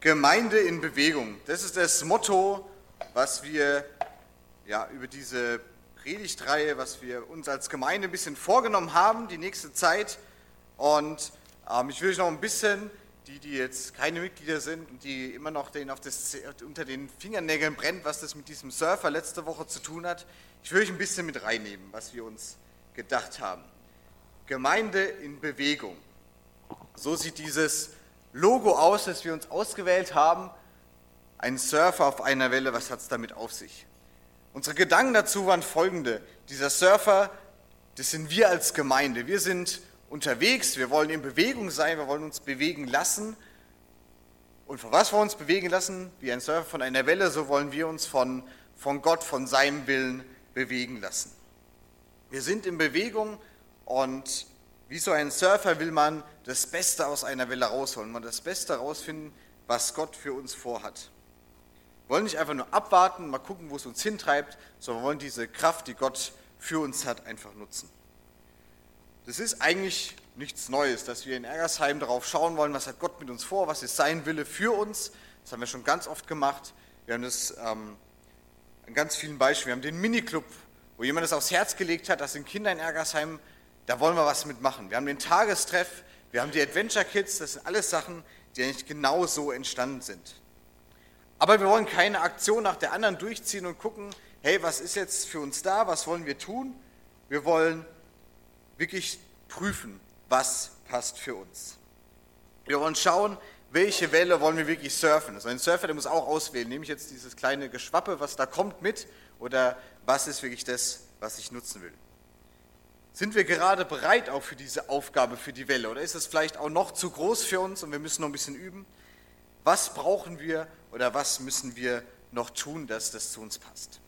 Gemeinde in Bewegung. Das ist das Motto, was wir ja, über diese Predigtreihe, was wir uns als Gemeinde ein bisschen vorgenommen haben, die nächste Zeit. Und ähm, ich will euch noch ein bisschen, die, die jetzt keine Mitglieder sind und die immer noch den auf das, unter den Fingernägeln brennt, was das mit diesem Surfer letzte Woche zu tun hat, ich will euch ein bisschen mit reinnehmen, was wir uns gedacht haben. Gemeinde in Bewegung. So sieht dieses Logo aus, das wir uns ausgewählt haben. Ein Surfer auf einer Welle, was hat es damit auf sich? Unsere Gedanken dazu waren folgende. Dieser Surfer, das sind wir als Gemeinde. Wir sind unterwegs, wir wollen in Bewegung sein, wir wollen uns bewegen lassen. Und von was wir uns bewegen lassen? Wie ein Surfer von einer Welle, so wollen wir uns von, von Gott, von seinem Willen bewegen lassen. Wir sind in Bewegung und wie so ein Surfer will man das Beste aus einer Welle rausholen, man das Beste rausfinden, was Gott für uns vorhat. Wir wollen nicht einfach nur abwarten, mal gucken, wo es uns hintreibt, sondern wir wollen diese Kraft, die Gott für uns hat, einfach nutzen. Das ist eigentlich nichts Neues, dass wir in Ergersheim darauf schauen wollen, was hat Gott mit uns vor, was ist sein Wille für uns. Das haben wir schon ganz oft gemacht. Wir haben das ähm, an ganz vielen Beispielen. Wir haben den Miniclub, wo jemand es aufs Herz gelegt hat, dass in Kinder in Ergersheim, da wollen wir was mitmachen. Wir haben den Tagestreff, wir haben die Adventure Kids, das sind alles Sachen, die eigentlich genau so entstanden sind. Aber wir wollen keine Aktion nach der anderen durchziehen und gucken, hey, was ist jetzt für uns da, was wollen wir tun? Wir wollen wirklich prüfen, was passt für uns. Wir wollen schauen, welche Welle wollen wir wirklich surfen. Also ein Surfer, der muss auch auswählen, nehme ich jetzt dieses kleine Geschwappe, was da kommt, mit oder was ist wirklich das, was ich nutzen will. Sind wir gerade bereit auch für diese Aufgabe, für die Welle? Oder ist es vielleicht auch noch zu groß für uns und wir müssen noch ein bisschen üben? Was brauchen wir oder was müssen wir noch tun, dass das zu uns passt?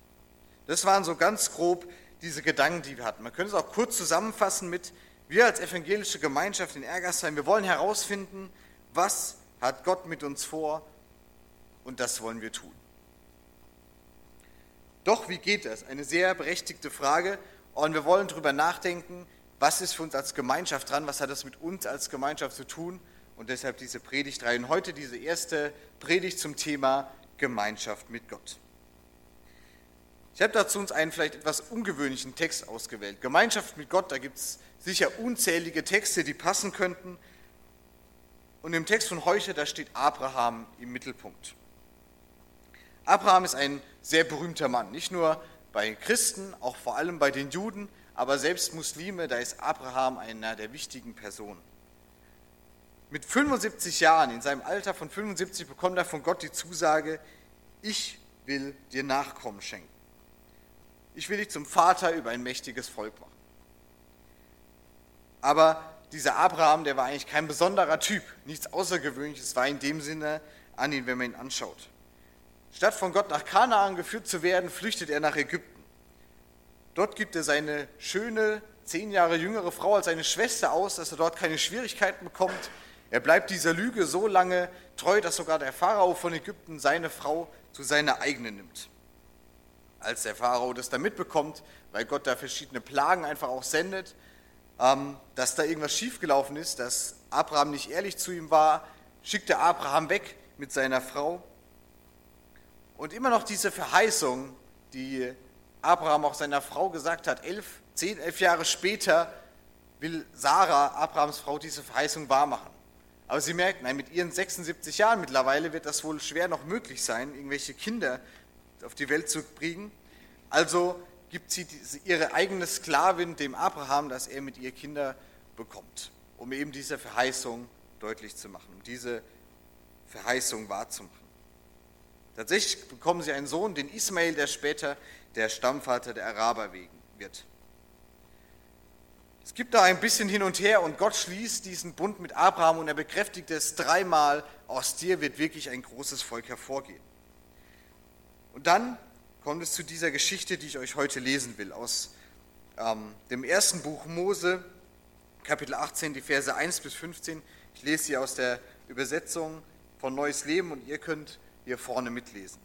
Das waren so ganz grob diese Gedanken, die wir hatten. Man könnte es auch kurz zusammenfassen mit, wir als evangelische Gemeinschaft in Ergersheim, wir wollen herausfinden, was hat Gott mit uns vor und das wollen wir tun. Doch wie geht das? Eine sehr berechtigte Frage und wir wollen darüber nachdenken, was ist für uns als Gemeinschaft dran, was hat das mit uns als Gemeinschaft zu tun und deshalb diese Predigtreihe. Und heute diese erste Predigt zum Thema Gemeinschaft mit Gott. Ich habe dazu uns einen vielleicht etwas ungewöhnlichen Text ausgewählt. Gemeinschaft mit Gott, da gibt es sicher unzählige Texte, die passen könnten. Und im Text von heute, da steht Abraham im Mittelpunkt. Abraham ist ein sehr berühmter Mann, nicht nur bei Christen, auch vor allem bei den Juden, aber selbst Muslime, da ist Abraham einer der wichtigen Personen. Mit 75 Jahren, in seinem Alter von 75, bekommt er von Gott die Zusage, ich will dir Nachkommen schenken. Ich will dich zum Vater über ein mächtiges Volk machen. Aber dieser Abraham, der war eigentlich kein besonderer Typ, nichts Außergewöhnliches war in dem Sinne an ihn, wenn man ihn anschaut. Statt von Gott nach Kanaan geführt zu werden, flüchtet er nach Ägypten. Dort gibt er seine schöne, zehn Jahre jüngere Frau als seine Schwester aus, dass er dort keine Schwierigkeiten bekommt. Er bleibt dieser Lüge so lange treu, dass sogar der Pharao von Ägypten seine Frau zu seiner eigenen nimmt. Als der Pharao das dann mitbekommt, weil Gott da verschiedene Plagen einfach auch sendet, ähm, dass da irgendwas schiefgelaufen ist, dass Abraham nicht ehrlich zu ihm war, schickt er Abraham weg mit seiner Frau. Und immer noch diese Verheißung, die Abraham auch seiner Frau gesagt hat, elf, zehn, elf Jahre später will Sarah, Abrahams Frau, diese Verheißung wahrmachen. Aber sie merkt, nein, mit ihren 76 Jahren mittlerweile wird das wohl schwer noch möglich sein, irgendwelche Kinder auf die Welt zu bringen. Also gibt sie ihre eigene Sklavin dem Abraham, dass er mit ihr Kinder bekommt, um eben diese Verheißung deutlich zu machen, um diese Verheißung wahrzumachen. Tatsächlich bekommen sie einen Sohn, den Ismael, der später der Stammvater der Araber wird. Es gibt da ein bisschen hin und her und Gott schließt diesen Bund mit Abraham und er bekräftigt es dreimal, aus dir wird wirklich ein großes Volk hervorgehen. Und dann kommt es zu dieser Geschichte, die ich euch heute lesen will, aus ähm, dem ersten Buch Mose, Kapitel 18, die Verse 1 bis 15. Ich lese sie aus der Übersetzung von Neues Leben und ihr könnt hier vorne mitlesen.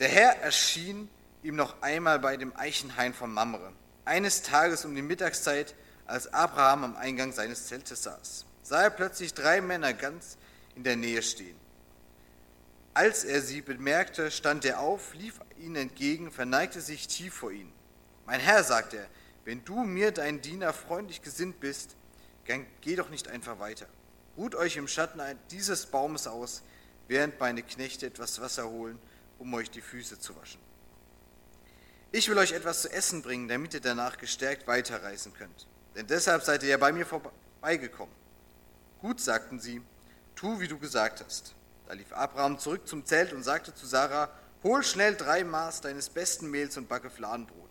Der Herr erschien ihm noch einmal bei dem Eichenhain von Mamre eines Tages um die Mittagszeit, als Abraham am Eingang seines Zeltes saß, sah er plötzlich drei Männer ganz in der Nähe stehen. Als er sie bemerkte, stand er auf, lief ihnen entgegen, verneigte sich tief vor ihnen. Mein Herr, sagte er, wenn du mir, dein Diener, freundlich gesinnt bist, geh doch nicht einfach weiter. Ruht euch im Schatten dieses Baumes aus, während meine Knechte etwas Wasser holen, um euch die Füße zu waschen. Ich will euch etwas zu essen bringen, damit ihr danach gestärkt weiterreisen könnt. Denn deshalb seid ihr ja bei mir vorbeigekommen. Gut, sagten sie, tu, wie du gesagt hast. Da lief Abraham zurück zum Zelt und sagte zu Sarah, hol schnell drei Maß deines besten Mehls und backe Fladenbrot.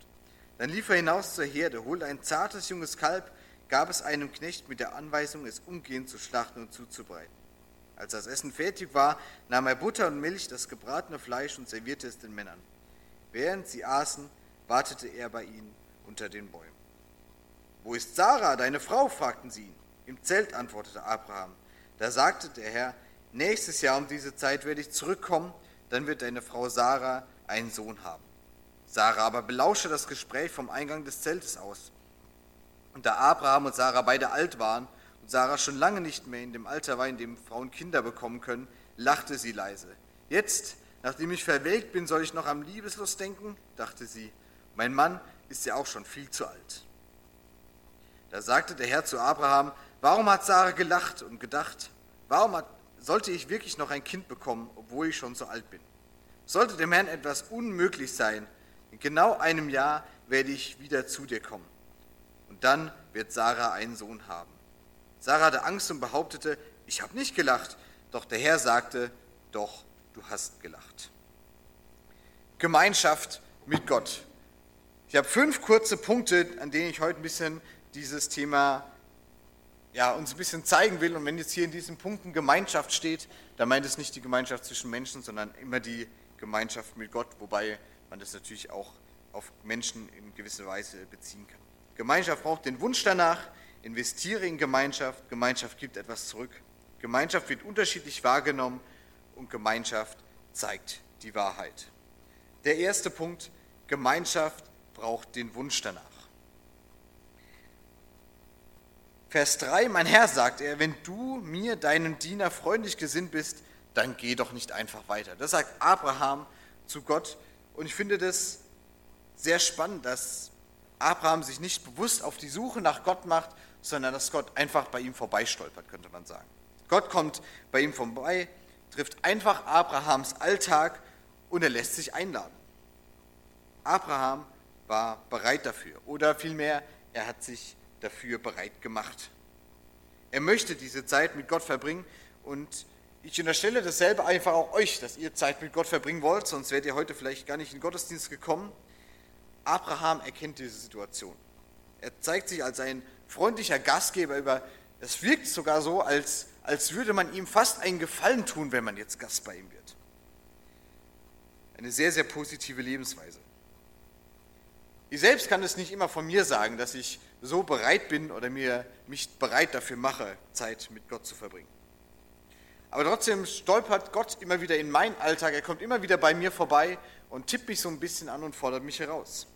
Dann lief er hinaus zur Herde, holte ein zartes junges Kalb, gab es einem Knecht mit der Anweisung, es umgehend zu schlachten und zuzubereiten. Als das Essen fertig war, nahm er Butter und Milch, das gebratene Fleisch und servierte es den Männern. Während sie aßen, wartete er bei ihnen unter den Bäumen. Wo ist Sarah, deine Frau? fragten sie ihn. Im Zelt antwortete Abraham. Da sagte der Herr, nächstes Jahr um diese Zeit werde ich zurückkommen, dann wird deine Frau Sarah einen Sohn haben. Sarah aber belauschte das Gespräch vom Eingang des Zeltes aus. Und da Abraham und Sarah beide alt waren und Sarah schon lange nicht mehr in dem Alter war, in dem Frauen Kinder bekommen können, lachte sie leise. Jetzt, nachdem ich verwelkt bin, soll ich noch am Liebeslust denken? dachte sie. Mein Mann ist ja auch schon viel zu alt. Da sagte der Herr zu Abraham, warum hat Sarah gelacht und gedacht, warum hat, sollte ich wirklich noch ein Kind bekommen, obwohl ich schon so alt bin? Sollte dem Herrn etwas unmöglich sein, in genau einem Jahr werde ich wieder zu dir kommen. Dann wird Sarah einen Sohn haben. Sarah hatte Angst und behauptete, ich habe nicht gelacht. Doch der Herr sagte, doch, du hast gelacht. Gemeinschaft mit Gott. Ich habe fünf kurze Punkte, an denen ich heute ein bisschen dieses Thema ja, uns ein bisschen zeigen will. Und wenn jetzt hier in diesen Punkten Gemeinschaft steht, dann meint es nicht die Gemeinschaft zwischen Menschen, sondern immer die Gemeinschaft mit Gott, wobei man das natürlich auch auf Menschen in gewisser Weise beziehen kann. Gemeinschaft braucht den Wunsch danach, investiere in Gemeinschaft, Gemeinschaft gibt etwas zurück. Gemeinschaft wird unterschiedlich wahrgenommen und Gemeinschaft zeigt die Wahrheit. Der erste Punkt, Gemeinschaft braucht den Wunsch danach. Vers 3, mein Herr, sagt er, wenn du mir, deinem Diener, freundlich gesinnt bist, dann geh doch nicht einfach weiter. Das sagt Abraham zu Gott. Und ich finde das sehr spannend, dass Abraham sich nicht bewusst auf die Suche nach Gott macht, sondern dass Gott einfach bei ihm vorbeistolpert, könnte man sagen. Gott kommt bei ihm vorbei, trifft einfach Abrahams Alltag und er lässt sich einladen. Abraham war bereit dafür. Oder vielmehr, er hat sich dafür bereit gemacht. Er möchte diese Zeit mit Gott verbringen und ich unterstelle dasselbe einfach auch euch, dass ihr Zeit mit Gott verbringen wollt, sonst wärt ihr heute vielleicht gar nicht in den Gottesdienst gekommen. Abraham erkennt diese Situation. Er zeigt sich als ein freundlicher Gastgeber über, es wirkt sogar so, als, als würde man ihm fast einen Gefallen tun, wenn man jetzt Gast bei ihm wird. Eine sehr, sehr positive Lebensweise. Ich selbst kann es nicht immer von mir sagen, dass ich so bereit bin oder mir mich bereit dafür mache, Zeit mit Gott zu verbringen. Aber trotzdem stolpert Gott immer wieder in meinen Alltag, er kommt immer wieder bei mir vorbei und tippt mich so ein bisschen an und fordert mich heraus.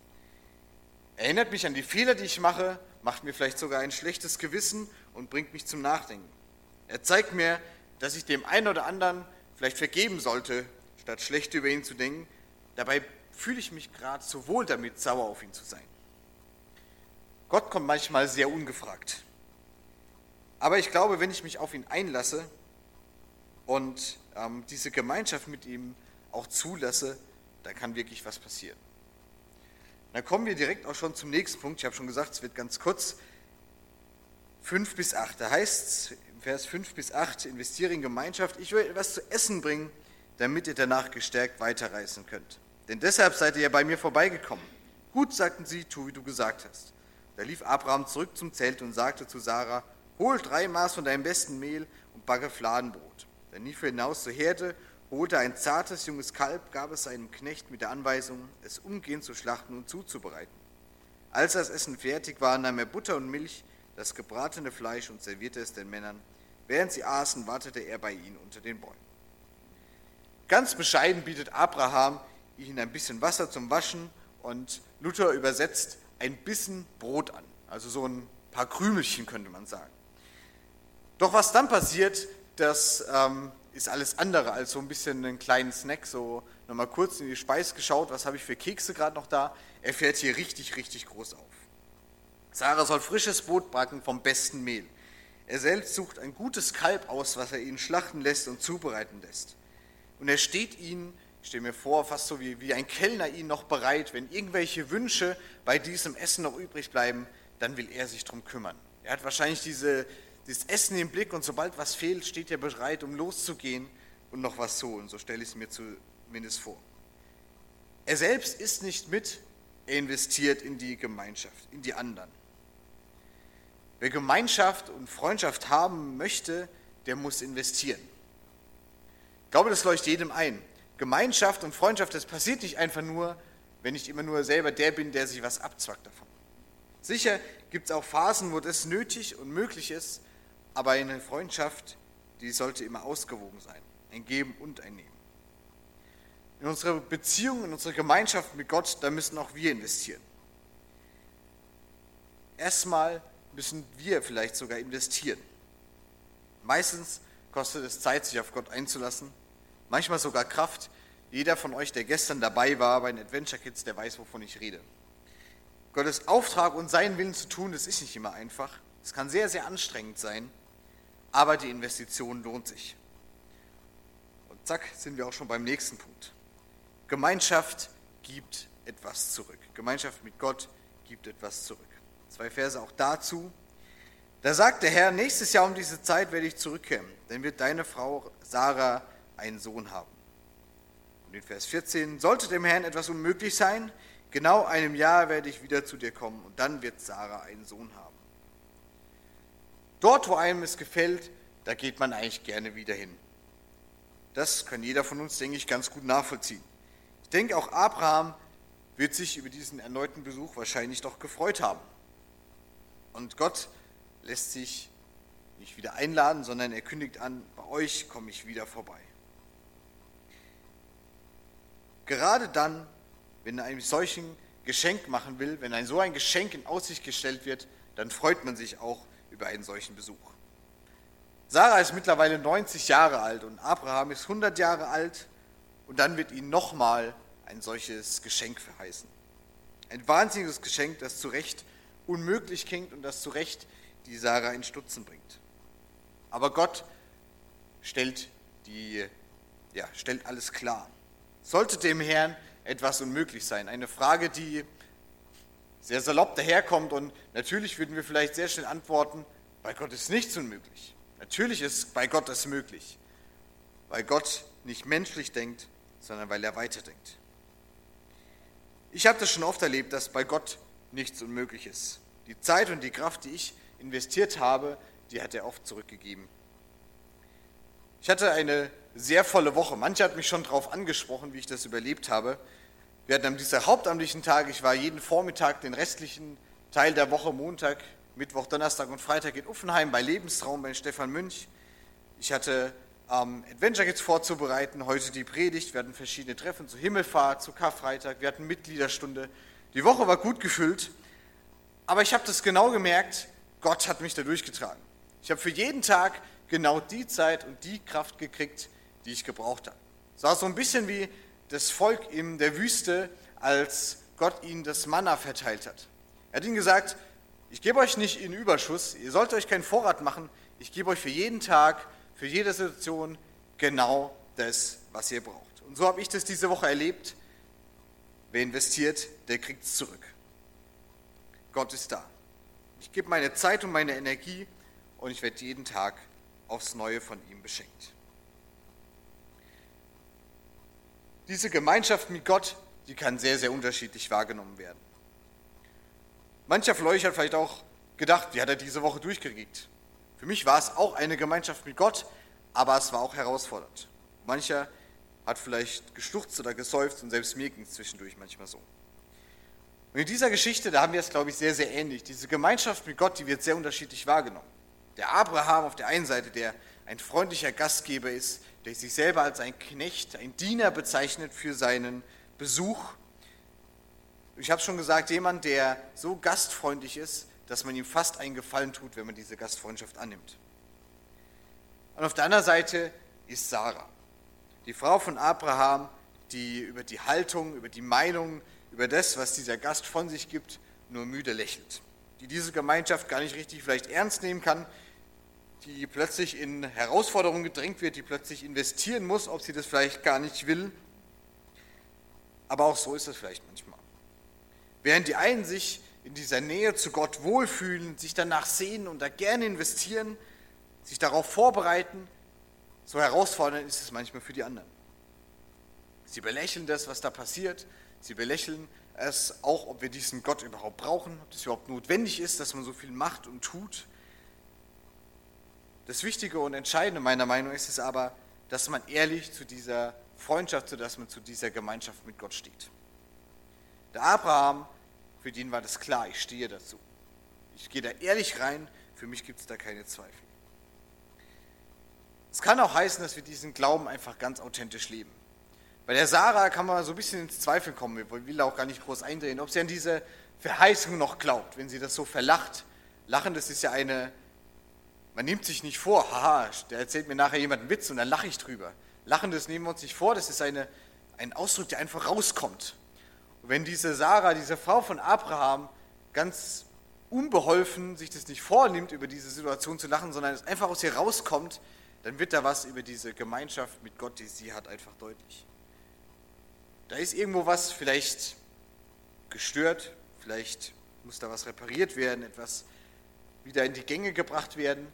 Erinnert mich an die Fehler, die ich mache, macht mir vielleicht sogar ein schlechtes Gewissen und bringt mich zum Nachdenken. Er zeigt mir, dass ich dem einen oder anderen vielleicht vergeben sollte, statt schlecht über ihn zu denken. Dabei fühle ich mich gerade so wohl damit, sauer auf ihn zu sein. Gott kommt manchmal sehr ungefragt. Aber ich glaube, wenn ich mich auf ihn einlasse und ähm, diese Gemeinschaft mit ihm auch zulasse, dann kann wirklich was passieren. Dann kommen wir direkt auch schon zum nächsten Punkt. Ich habe schon gesagt, es wird ganz kurz. 5 bis 8. Da heißt es, im Vers 5 bis 8, investiere in Gemeinschaft. Ich will etwas zu essen bringen, damit ihr danach gestärkt weiterreisen könnt. Denn deshalb seid ihr ja bei mir vorbeigekommen. Gut, sagten sie, tu, wie du gesagt hast. Da lief Abraham zurück zum Zelt und sagte zu Sarah, hol drei Maß von deinem besten Mehl und backe Fladenbrot. Dann lief er hinaus zur Herde, holte ein zartes junges Kalb, gab es seinem Knecht mit der Anweisung, es umgehend zu schlachten und zuzubereiten. Als das Essen fertig war, nahm er Butter und Milch, das gebratene Fleisch und servierte es den Männern. Während sie aßen, wartete er bei ihnen unter den Bäumen. Ganz bescheiden bietet Abraham ihnen ein bisschen Wasser zum Waschen und Luther übersetzt ein bisschen Brot an, also so ein paar Krümelchen könnte man sagen. Doch was dann passiert, das ähm, ist alles andere als so ein bisschen einen kleinen Snack, so nochmal kurz in die Speise geschaut, was habe ich für Kekse gerade noch da. Er fährt hier richtig, richtig groß auf. Sarah soll frisches Brot backen vom besten Mehl. Er selbst sucht ein gutes Kalb aus, was er ihn schlachten lässt und zubereiten lässt. Und er steht ihnen, ich stelle mir vor, fast so wie, wie ein Kellner ihnen noch bereit, wenn irgendwelche Wünsche bei diesem Essen noch übrig bleiben, dann will er sich darum kümmern. Er hat wahrscheinlich diese, dieses Essen im Blick und sobald was fehlt, steht er bereit, um loszugehen und noch was zu holen. So stelle ich es mir zumindest vor. Er selbst ist nicht mit, er investiert in die Gemeinschaft, in die anderen. Wer Gemeinschaft und Freundschaft haben möchte, der muss investieren. Ich glaube, das leuchtet jedem ein. Gemeinschaft und Freundschaft, das passiert nicht einfach nur, wenn ich immer nur selber der bin, der sich was abzwackt davon. Sicher gibt es auch Phasen, wo das nötig und möglich ist, aber eine Freundschaft, die sollte immer ausgewogen sein. Ein Geben und ein Nehmen. In unsere Beziehung, in unsere Gemeinschaft mit Gott, da müssen auch wir investieren. Erstmal müssen wir vielleicht sogar investieren. Meistens kostet es Zeit, sich auf Gott einzulassen, manchmal sogar Kraft. Jeder von euch, der gestern dabei war bei den Adventure Kids, der weiß, wovon ich rede. Gottes Auftrag und seinen Willen zu tun, das ist nicht immer einfach. Es kann sehr, sehr anstrengend sein, aber die Investition lohnt sich. Und zack, sind wir auch schon beim nächsten Punkt. Gemeinschaft gibt etwas zurück. Gemeinschaft mit Gott gibt etwas zurück. Zwei Verse auch dazu. Da sagt der Herr, nächstes Jahr um diese Zeit werde ich zurückkehren, dann wird deine Frau Sarah einen Sohn haben. Und in Vers 14, sollte dem Herrn etwas unmöglich sein, genau einem Jahr werde ich wieder zu dir kommen und dann wird Sarah einen Sohn haben. Dort, wo einem es gefällt, da geht man eigentlich gerne wieder hin. Das kann jeder von uns, denke ich, ganz gut nachvollziehen. Ich denke, auch Abraham wird sich über diesen erneuten Besuch wahrscheinlich doch gefreut haben. Und Gott lässt sich nicht wieder einladen, sondern er kündigt an, bei euch komme ich wieder vorbei. Gerade dann, wenn er einem solchen Geschenk machen will, wenn ein so ein Geschenk in Aussicht gestellt wird, dann freut man sich auch über einen solchen Besuch. Sarah ist mittlerweile 90 Jahre alt und Abraham ist 100 Jahre alt und dann wird ihnen nochmal ein solches Geschenk verheißen. Ein wahnsinniges Geschenk, das zu Recht unmöglich klingt und das zu Recht die Sarah in Stutzen bringt. Aber Gott stellt, die, ja, stellt alles klar. Sollte dem Herrn etwas unmöglich sein? Eine Frage, die sehr salopp daherkommt und natürlich würden wir vielleicht sehr schnell antworten, bei Gott ist nichts unmöglich. Natürlich ist bei Gott das möglich, weil Gott nicht menschlich denkt, sondern weil er weiterdenkt. Ich habe das schon oft erlebt, dass bei Gott nichts Unmögliches. Die Zeit und die Kraft, die ich investiert habe, die hat er oft zurückgegeben. Ich hatte eine sehr volle Woche. Manche hat mich schon darauf angesprochen, wie ich das überlebt habe. Wir hatten an diesem hauptamtlichen Tag, ich war jeden Vormittag, den restlichen Teil der Woche, Montag, Mittwoch, Donnerstag und Freitag in Uffenheim bei Lebensraum bei Stefan Münch. Ich hatte ähm, Adventure Kids vorzubereiten, heute die Predigt. Wir hatten verschiedene Treffen zur Himmelfahrt, zu Karfreitag, wir hatten Mitgliederstunde. Die Woche war gut gefüllt, aber ich habe das genau gemerkt, Gott hat mich da durchgetragen. Ich habe für jeden Tag genau die Zeit und die Kraft gekriegt, die ich gebraucht habe. Es war so ein bisschen wie das Volk in der Wüste, als Gott ihnen das Manna verteilt hat. Er hat ihnen gesagt, ich gebe euch nicht in Überschuss, ihr sollt euch keinen Vorrat machen, ich gebe euch für jeden Tag, für jede Situation genau das, was ihr braucht. Und so habe ich das diese Woche erlebt. Wer investiert, der kriegt es zurück. Gott ist da. Ich gebe meine Zeit und meine Energie und ich werde jeden Tag aufs Neue von ihm beschenkt. Diese Gemeinschaft mit Gott, die kann sehr, sehr unterschiedlich wahrgenommen werden. Mancher von euch hat vielleicht auch gedacht, wie hat er diese Woche durchgekriegt? Für mich war es auch eine Gemeinschaft mit Gott, aber es war auch herausfordernd. Mancher hat vielleicht geschluchzt oder gesäuft und selbst mir ging es zwischendurch manchmal so. Und in dieser Geschichte, da haben wir es, glaube ich, sehr, sehr ähnlich. Diese Gemeinschaft mit Gott, die wird sehr unterschiedlich wahrgenommen. Der Abraham auf der einen Seite, der ein freundlicher Gastgeber ist, der sich selber als ein Knecht, ein Diener bezeichnet für seinen Besuch. Ich habe schon gesagt, jemand, der so gastfreundlich ist, dass man ihm fast einen Gefallen tut, wenn man diese Gastfreundschaft annimmt. Und auf der anderen Seite ist Sarah, die Frau von Abraham, die über die Haltung, über die Meinung, über das, was dieser Gast von sich gibt, nur müde lächelt. Die diese Gemeinschaft gar nicht richtig vielleicht ernst nehmen kann, die plötzlich in Herausforderungen gedrängt wird, die plötzlich investieren muss, ob sie das vielleicht gar nicht will. Aber auch so ist es vielleicht manchmal. Während die einen sich in dieser Nähe zu Gott wohlfühlen, sich danach sehen und da gerne investieren, sich darauf vorbereiten, so herausfordernd ist es manchmal für die anderen. Sie belächeln das, was da passiert. Sie belächeln es auch, ob wir diesen Gott überhaupt brauchen, ob es überhaupt notwendig ist, dass man so viel macht und tut. Das Wichtige und Entscheidende meiner Meinung ist es aber, dass man ehrlich zu dieser Freundschaft, dass man zu dieser Gemeinschaft mit Gott steht. Der Abraham, für den war das klar, ich stehe dazu. Ich gehe da ehrlich rein, für mich gibt es da keine Zweifel. Es kann auch heißen, dass wir diesen Glauben einfach ganz authentisch leben. Bei der Sarah kann man so ein bisschen ins Zweifel kommen, ich will auch gar nicht groß eindrehen, ob sie an diese Verheißung noch glaubt, wenn sie das so verlacht. Lachen, das ist ja eine man nimmt sich nicht vor, haha, der erzählt mir nachher jemand einen Witz und dann lache ich drüber. Lachen, das nehmen wir uns nicht vor, das ist eine, ein Ausdruck, der einfach rauskommt. Und wenn diese Sarah, diese Frau von Abraham, ganz unbeholfen sich das nicht vornimmt, über diese Situation zu lachen, sondern es einfach aus ihr rauskommt, dann wird da was über diese Gemeinschaft mit Gott, die sie hat, einfach deutlich. Da ist irgendwo was vielleicht gestört, vielleicht muss da was repariert werden, etwas wieder in die Gänge gebracht werden.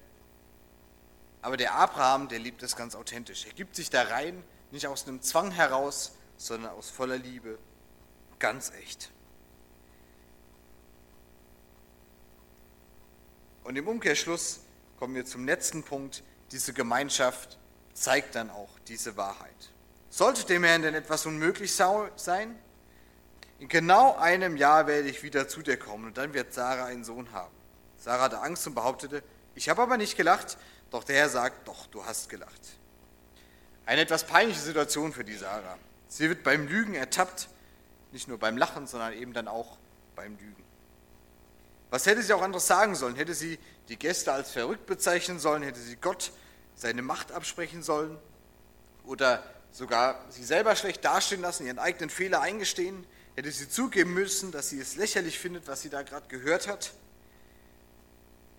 Aber der Abraham, der liebt es ganz authentisch. Er gibt sich da rein, nicht aus einem Zwang heraus, sondern aus voller Liebe, ganz echt. Und im Umkehrschluss kommen wir zum letzten Punkt. Diese Gemeinschaft zeigt dann auch diese Wahrheit. Sollte dem Herrn denn etwas unmöglich sein? In genau einem Jahr werde ich wieder zu dir kommen und dann wird Sarah einen Sohn haben. Sarah hatte Angst und behauptete, ich habe aber nicht gelacht, doch der Herr sagt, doch, du hast gelacht. Eine etwas peinliche Situation für die Sarah. Sie wird beim Lügen ertappt, nicht nur beim Lachen, sondern eben dann auch beim Lügen. Was hätte sie auch anderes sagen sollen? Hätte sie die Gäste als verrückt bezeichnen sollen? Hätte sie Gott seine Macht absprechen sollen? Oder sogar sie selber schlecht dastehen lassen, ihren eigenen Fehler eingestehen? Hätte sie zugeben müssen, dass sie es lächerlich findet, was sie da gerade gehört hat?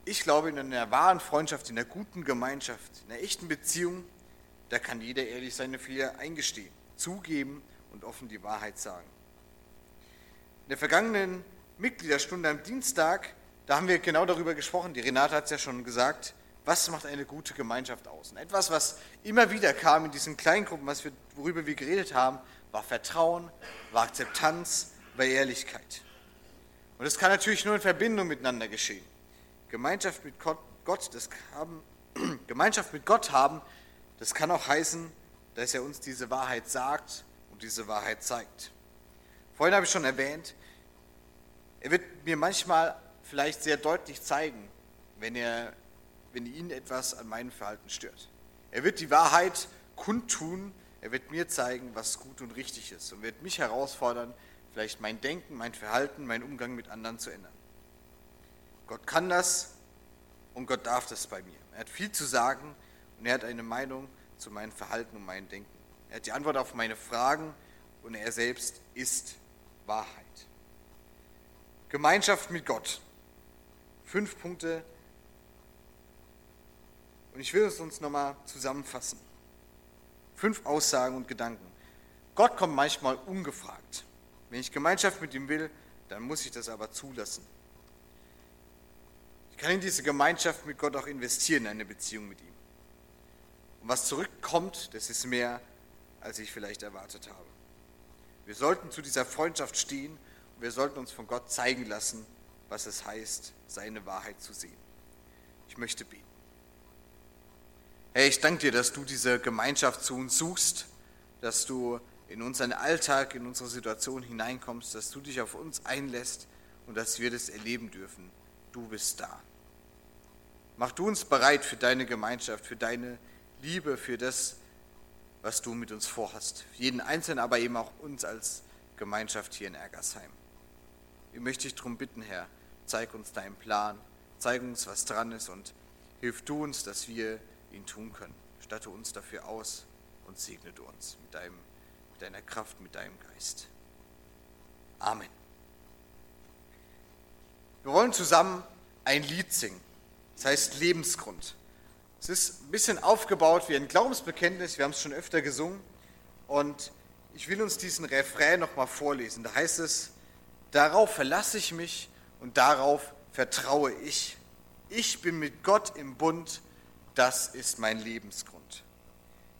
Ich glaube, in einer wahren Freundschaft, in einer guten Gemeinschaft, in einer echten Beziehung, da kann jeder ehrlich seine Fehler eingestehen, zugeben und offen die Wahrheit sagen. In der vergangenen Mitgliederstunde am Dienstag, da haben wir genau darüber gesprochen, die Renate hat es ja schon gesagt, was macht eine gute Gemeinschaft aus? Und etwas, was immer wieder kam in diesen Kleingruppen, was wir, worüber wir geredet haben, war Vertrauen, war Akzeptanz, war Ehrlichkeit. Und das kann natürlich nur in Verbindung miteinander geschehen. Gemeinschaft mit Gott, das haben, Gemeinschaft mit Gott haben, das kann auch heißen, dass er uns diese Wahrheit sagt und diese Wahrheit zeigt. Vorhin habe ich schon erwähnt, er wird mir manchmal vielleicht sehr deutlich zeigen, wenn, er, wenn ihn etwas an meinem Verhalten stört. Er wird die Wahrheit kundtun, er wird mir zeigen, was gut und richtig ist und wird mich herausfordern, vielleicht mein Denken, mein Verhalten, meinen Umgang mit anderen zu ändern. Gott kann das und Gott darf das bei mir. Er hat viel zu sagen und er hat eine Meinung zu meinem Verhalten und meinem Denken. Er hat die Antwort auf meine Fragen und er selbst ist Wahrheit. Gemeinschaft mit Gott. Fünf Punkte. Und ich will es uns nochmal zusammenfassen. Fünf Aussagen und Gedanken. Gott kommt manchmal ungefragt. Wenn ich Gemeinschaft mit ihm will, dann muss ich das aber zulassen. Ich kann in diese Gemeinschaft mit Gott auch investieren, in eine Beziehung mit ihm. Und was zurückkommt, das ist mehr, als ich vielleicht erwartet habe. Wir sollten zu dieser Freundschaft stehen und wir sollten uns von Gott zeigen lassen, was es heißt, seine Wahrheit zu sehen. Ich möchte beten. Herr, ich danke dir, dass du diese Gemeinschaft zu uns suchst, dass du in unseren Alltag, in unsere Situation hineinkommst, dass du dich auf uns einlässt und dass wir das erleben dürfen du bist da. Mach du uns bereit für deine Gemeinschaft, für deine Liebe, für das, was du mit uns vorhast. Jeden Einzelnen, aber eben auch uns als Gemeinschaft hier in Ergersheim. Ich möchte dich darum bitten, Herr, zeig uns deinen Plan, zeig uns, was dran ist und hilf du uns, dass wir ihn tun können. Statte uns dafür aus und segne du uns mit, deinem, mit deiner Kraft, mit deinem Geist. Amen. Wir wollen zusammen ein Lied singen. Das heißt Lebensgrund. Es ist ein bisschen aufgebaut wie ein Glaubensbekenntnis. Wir haben es schon öfter gesungen. Und ich will uns diesen Refrain nochmal vorlesen. Da heißt es, darauf verlasse ich mich und darauf vertraue ich. Ich bin mit Gott im Bund, das ist mein Lebensgrund.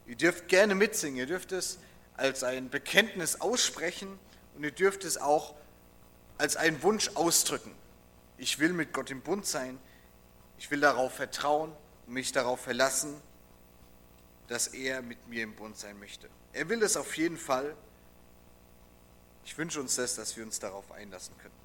Ihr dürft gerne mitsingen, ihr dürft es als ein Bekenntnis aussprechen und ihr dürft es auch als einen Wunsch ausdrücken. Ich will mit Gott im Bund sein, ich will darauf vertrauen und mich darauf verlassen, dass er mit mir im Bund sein möchte. Er will es auf jeden Fall. Ich wünsche uns das, dass wir uns darauf einlassen können.